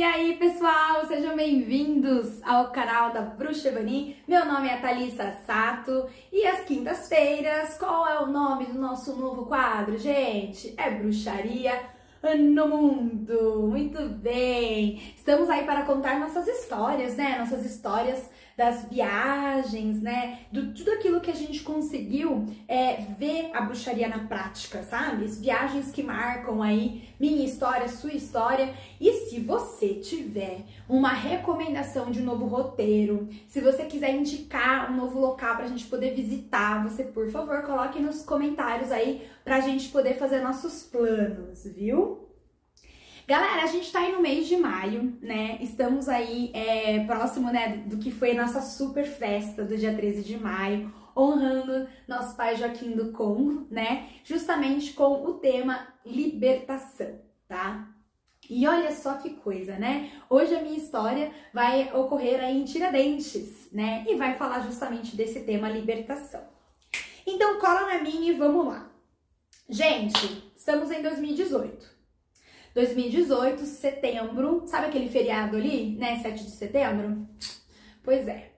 E aí, pessoal, sejam bem-vindos ao canal da Bruxa Evani. Meu nome é Thalissa Sato e às quintas-feiras, qual é o nome do nosso novo quadro, gente? É Bruxaria no Mundo. Muito bem! Estamos aí para contar nossas histórias, né? Nossas histórias das viagens, né? Do tudo aquilo que a gente conseguiu é, ver a bruxaria na prática, sabe? As viagens que marcam aí minha história, sua história. E se você tiver uma recomendação de um novo roteiro, se você quiser indicar um novo local pra gente poder visitar, você, por favor, coloque nos comentários aí pra gente poder fazer nossos planos, viu? Galera, a gente tá aí no mês de maio, né? Estamos aí é, próximo, né, do que foi a nossa super festa do dia 13 de maio, honrando nosso pai Joaquim do Congo, né? Justamente com o tema libertação, tá? E olha só que coisa, né? Hoje a minha história vai ocorrer aí em Tiradentes, né? E vai falar justamente desse tema libertação. Então cola na minha e vamos lá. Gente, estamos em 2018. 2018, setembro, sabe aquele feriado ali, né? 7 de setembro? Pois é.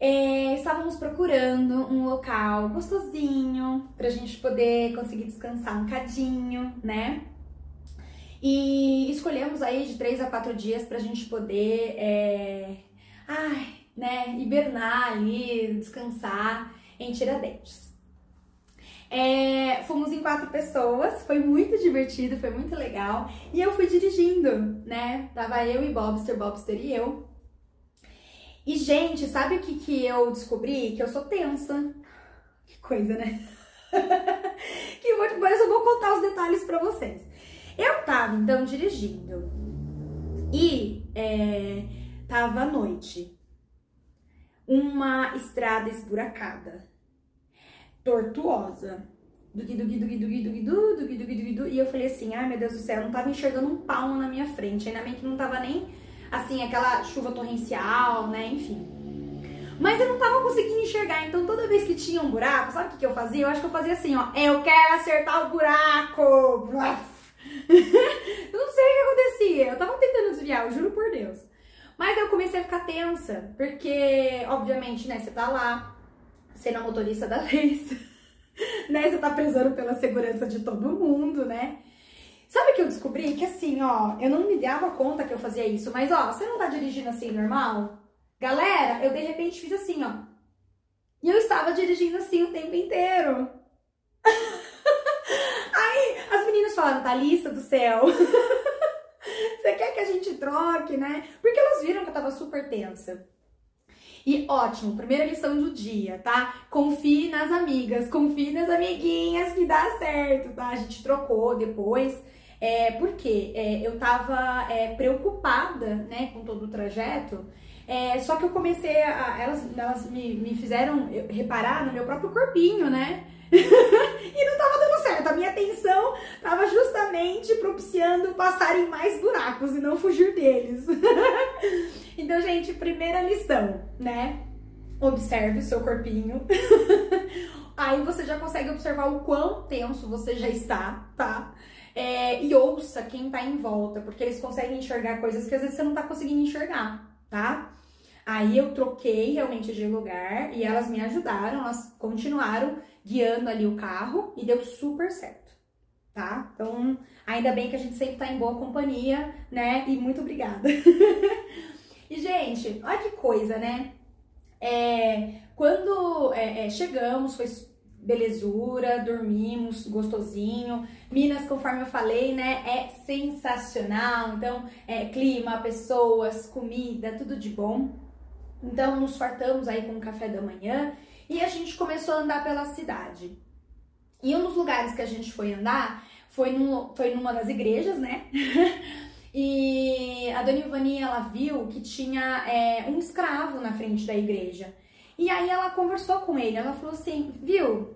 é estávamos procurando um local gostosinho pra gente poder conseguir descansar um cadinho, né? E escolhemos aí de três a quatro dias pra gente poder, é, ai, né, hibernar ali, descansar em Tiradentes. É, fomos em quatro pessoas, foi muito divertido, foi muito legal. E eu fui dirigindo, né? Tava eu e Bobster, Bobster e eu. E, gente, sabe o que, que eu descobri? Que eu sou tensa. Que coisa, né? que vou, depois eu vou contar os detalhes pra vocês. Eu tava, então, dirigindo. E é, tava à noite. Uma estrada esburacada tortuosa. Dugi, dugi, dugi, dugi, dugi, du, dugi, dugi, dugi, du. E eu falei assim, ai meu Deus do céu, eu não tava enxergando um palmo na minha frente. Ainda bem que não tava nem, assim, aquela chuva torrencial, né, enfim. Mas eu não tava conseguindo enxergar, então toda vez que tinha um buraco, sabe o que, que eu fazia? Eu acho que eu fazia assim, ó, eu quero acertar o buraco. eu não sei o que acontecia, eu tava tentando desviar, eu juro por Deus. Mas eu comecei a ficar tensa, porque, obviamente, né, você tá lá, sendo a motorista da vez, né? Você tá prezando pela segurança de todo mundo, né? Sabe o que eu descobri? Que assim, ó, eu não me dava conta que eu fazia isso, mas ó, você não tá dirigindo assim normal? Galera, eu de repente fiz assim, ó. E eu estava dirigindo assim o tempo inteiro. Aí as meninas falaram, Thalissa do céu. Você quer que a gente troque, né? Porque elas viram que eu tava super tensa. E ótimo, primeira lição do dia, tá? Confie nas amigas, confie nas amiguinhas que dá certo, tá? A gente trocou depois. É, porque é, eu tava é, preocupada, né, com todo o trajeto. É, só que eu comecei a. Elas, elas me, me fizeram reparar no meu próprio corpinho, né? e não tava dando certo. A minha atenção tava propiciando passar em mais buracos e não fugir deles. então, gente, primeira lição, né? Observe o seu corpinho. Aí você já consegue observar o quão tenso você já está, tá? É, e ouça quem tá em volta, porque eles conseguem enxergar coisas que às vezes você não tá conseguindo enxergar, tá? Aí eu troquei realmente de lugar e elas me ajudaram, elas continuaram guiando ali o carro e deu super certo, tá? Então, ainda bem que a gente sempre tá em boa companhia, né? E muito obrigada. e, gente, olha que coisa, né? É, quando é, é, chegamos, foi belezura, dormimos gostosinho. Minas, conforme eu falei, né, é sensacional. Então, é clima, pessoas, comida, tudo de bom. Então, nos fartamos aí com o café da manhã e a gente começou a andar pela cidade. E um dos lugares que a gente foi andar foi, no, foi numa das igrejas, né? e a dona Ivani, ela viu que tinha é, um escravo na frente da igreja. E aí ela conversou com ele, ela falou assim, viu,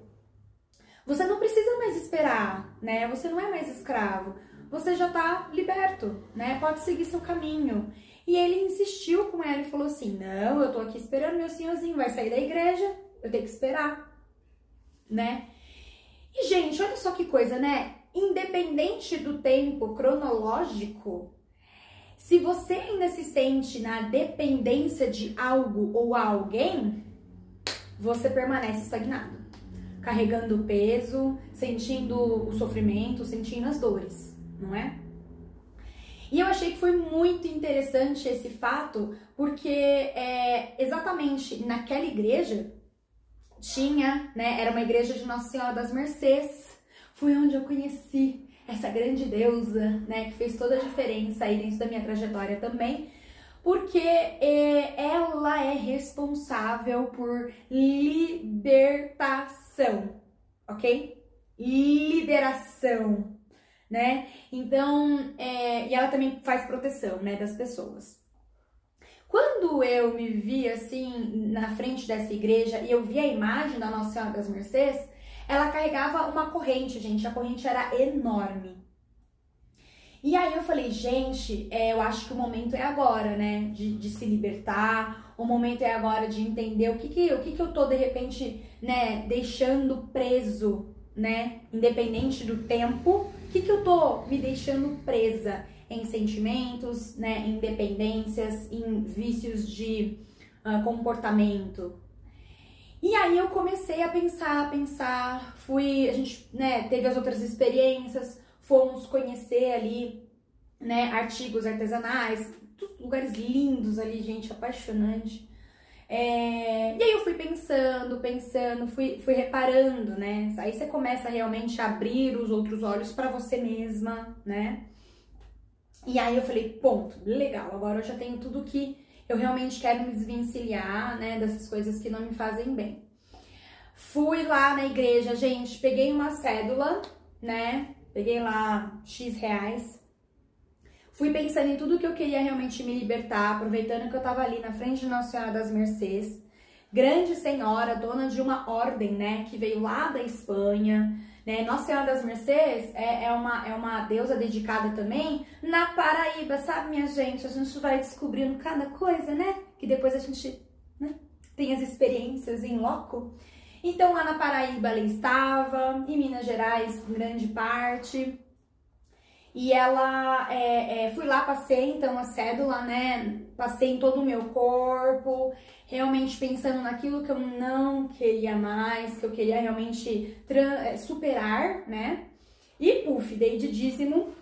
você não precisa mais esperar, né? Você não é mais escravo, você já tá liberto, né? Pode seguir seu caminho. E ele insistiu com ela e falou assim: Não, eu tô aqui esperando meu senhorzinho, vai sair da igreja, eu tenho que esperar, né? E, gente, olha só que coisa, né? Independente do tempo cronológico, Se você ainda se sente na dependência de algo ou alguém, você permanece estagnado, carregando o peso, sentindo o sofrimento, sentindo as dores, não é? E eu achei que foi muito interessante esse fato, porque é, exatamente naquela igreja tinha, né, era uma igreja de Nossa Senhora das Mercês, foi onde eu conheci essa grande deusa, né, que fez toda a diferença aí dentro da minha trajetória também, porque é, ela é responsável por libertação, ok? Liberação, né? Então, é, e ela também faz proteção, né, das pessoas. Quando eu me vi assim na frente dessa igreja e eu vi a imagem da Nossa Senhora das Mercês, ela carregava uma corrente, gente. A corrente era enorme. E aí eu falei, gente, é, eu acho que o momento é agora, né? De, de, se libertar. O momento é agora de entender o que que, o que que eu tô, de repente, né, deixando preso, né? Independente do tempo. O que que eu tô me deixando presa em sentimentos, né? Em dependências, em vícios de uh, comportamento, e aí eu comecei a pensar, a pensar, fui, a gente, né, teve as outras experiências, fomos conhecer ali, né, artigos artesanais, lugares lindos ali, gente, apaixonante. É, e aí eu fui pensando, pensando, fui, fui reparando, né? Aí você começa realmente a abrir os outros olhos para você mesma, né? E aí eu falei, ponto, legal, agora eu já tenho tudo que eu realmente quero me desvencilhar, né, dessas coisas que não me fazem bem. Fui lá na igreja, gente, peguei uma cédula, né, peguei lá X reais, fui pensando em tudo que eu queria realmente me libertar, aproveitando que eu tava ali na frente de Nossa Senhora das Mercês, grande senhora, dona de uma ordem, né, que veio lá da Espanha, né? Nossa Senhora das Mercês é, é, uma, é uma deusa dedicada também na Paraíba, sabe, minha gente? A gente vai descobrindo cada coisa, né? Que depois a gente né, tem as experiências em loco. Então, lá na Paraíba ela estava, em Minas Gerais, em grande parte. E ela, é, é, fui lá, passei então a cédula, né? Passei em todo o meu corpo, realmente pensando naquilo que eu não queria mais, que eu queria realmente é, superar, né? E puf, dei de dízimo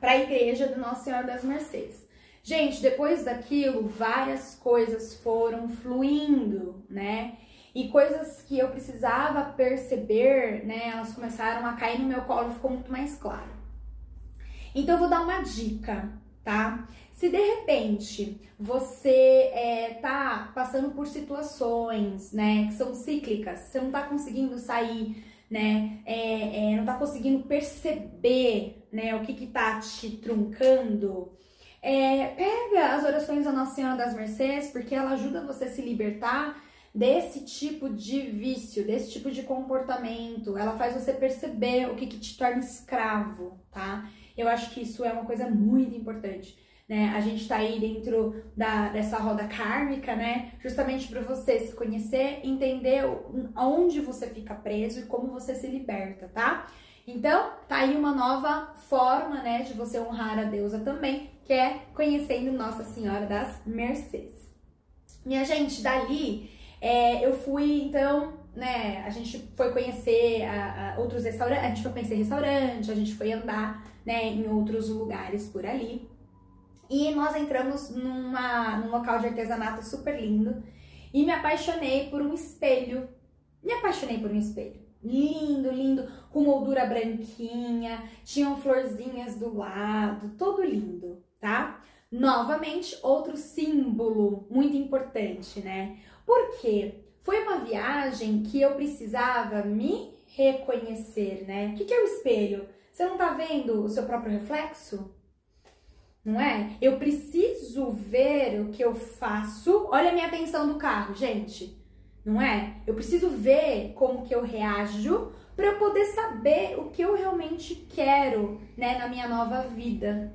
para a igreja do Nossa Senhora das Mercês. Gente, depois daquilo, várias coisas foram fluindo, né? E coisas que eu precisava perceber, né? Elas começaram a cair no meu colo, ficou muito mais claro. Então eu vou dar uma dica, tá? Se de repente você é, tá passando por situações, né, que são cíclicas, você não tá conseguindo sair, né, é, é, não tá conseguindo perceber, né, o que que tá te truncando, é, pega as orações da Nossa Senhora das Mercês, porque ela ajuda você a se libertar desse tipo de vício, desse tipo de comportamento. Ela faz você perceber o que, que te torna escravo, tá? Eu acho que isso é uma coisa muito importante. Né? A gente tá aí dentro da, dessa roda kármica, né? Justamente para você se conhecer, entender aonde você fica preso e como você se liberta, tá? Então, tá aí uma nova forma, né, de você honrar a deusa também, que é conhecendo Nossa Senhora das Mercês. Minha gente, dali é, eu fui, então, né, a gente foi conhecer a, a outros restaurantes, a gente foi conhecer restaurante, a gente foi andar, né, em outros lugares por ali. E nós entramos numa, num local de artesanato super lindo e me apaixonei por um espelho. Me apaixonei por um espelho. Lindo, lindo, com moldura branquinha, tinham florzinhas do lado, todo lindo, tá? Novamente, outro símbolo muito importante, né? Porque foi uma viagem que eu precisava me reconhecer, né? O que, que é o espelho? Você não tá vendo o seu próprio reflexo? Não é? Eu preciso ver o que eu faço. Olha a minha atenção do carro, gente. Não é? Eu preciso ver como que eu reajo para eu poder saber o que eu realmente quero, né, na minha nova vida.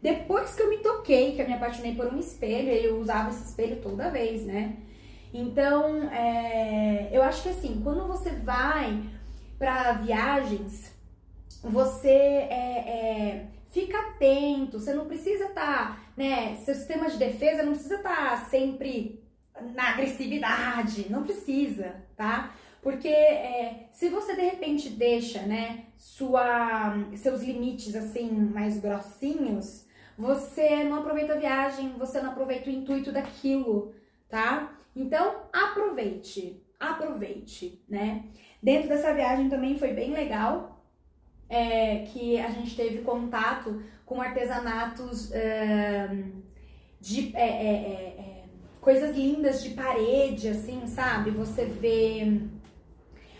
Depois que eu me toquei, que eu me apaixonei por um espelho, eu usava esse espelho toda vez, né? Então, é, eu acho que assim, quando você vai para viagens, você é, é, fica atento, você não precisa estar, tá, né, seu sistema de defesa não precisa estar tá sempre na agressividade, não precisa, tá? Porque é, se você de repente deixa, né, sua, seus limites assim mais grossinhos, você não aproveita a viagem, você não aproveita o intuito daquilo, tá? Então aproveite, aproveite, né? Dentro dessa viagem também foi bem legal, é, que a gente teve contato com artesanatos é, de é, é, é, coisas lindas de parede, assim, sabe? Você vê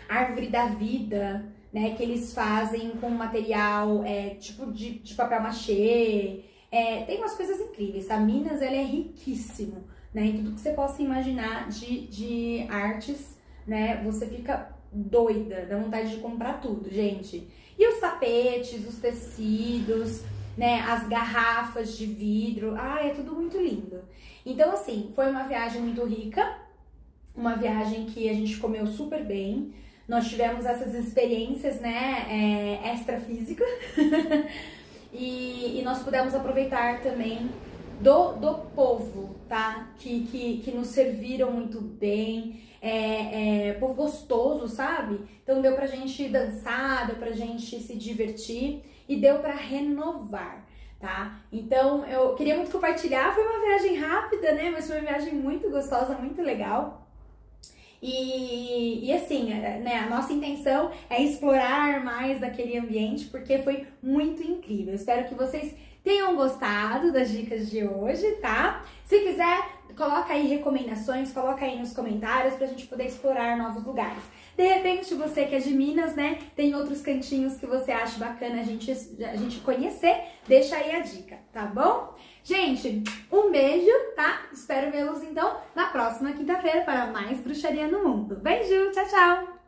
árvore da vida, né? Que eles fazem com material é, tipo de, de papel machê. Tem umas coisas incríveis, tá? Minas, ela é riquíssimo, né? Em tudo que você possa imaginar de, de artes, né? Você fica doida, dá vontade de comprar tudo, gente. E os tapetes, os tecidos, né? As garrafas de vidro, ah, é tudo muito lindo. Então, assim, foi uma viagem muito rica, uma viagem que a gente comeu super bem. Nós tivemos essas experiências, né, é, extrafísica. e, e nós pudemos aproveitar também do, do povo, tá? Que, que, que nos serviram muito bem, é, é, povo gostoso, sabe? Então deu pra gente dançar, deu pra gente se divertir e deu pra renovar, tá? Então eu queria muito compartilhar, foi uma viagem rápida, né? Mas foi uma viagem muito gostosa, muito legal. E, e assim, é, né, a nossa intenção é explorar mais daquele ambiente porque foi muito incrível. espero que vocês tenham gostado das dicas de hoje, tá? Se quiser, coloca aí recomendações, coloca aí nos comentários pra gente poder explorar novos lugares. De repente, você que é de Minas, né, tem outros cantinhos que você acha bacana a gente, a gente conhecer, deixa aí a dica, tá bom? Gente, um beijo, tá? Espero vê-los então na próxima quinta-feira para mais Bruxaria no Mundo. Beijo, tchau, tchau!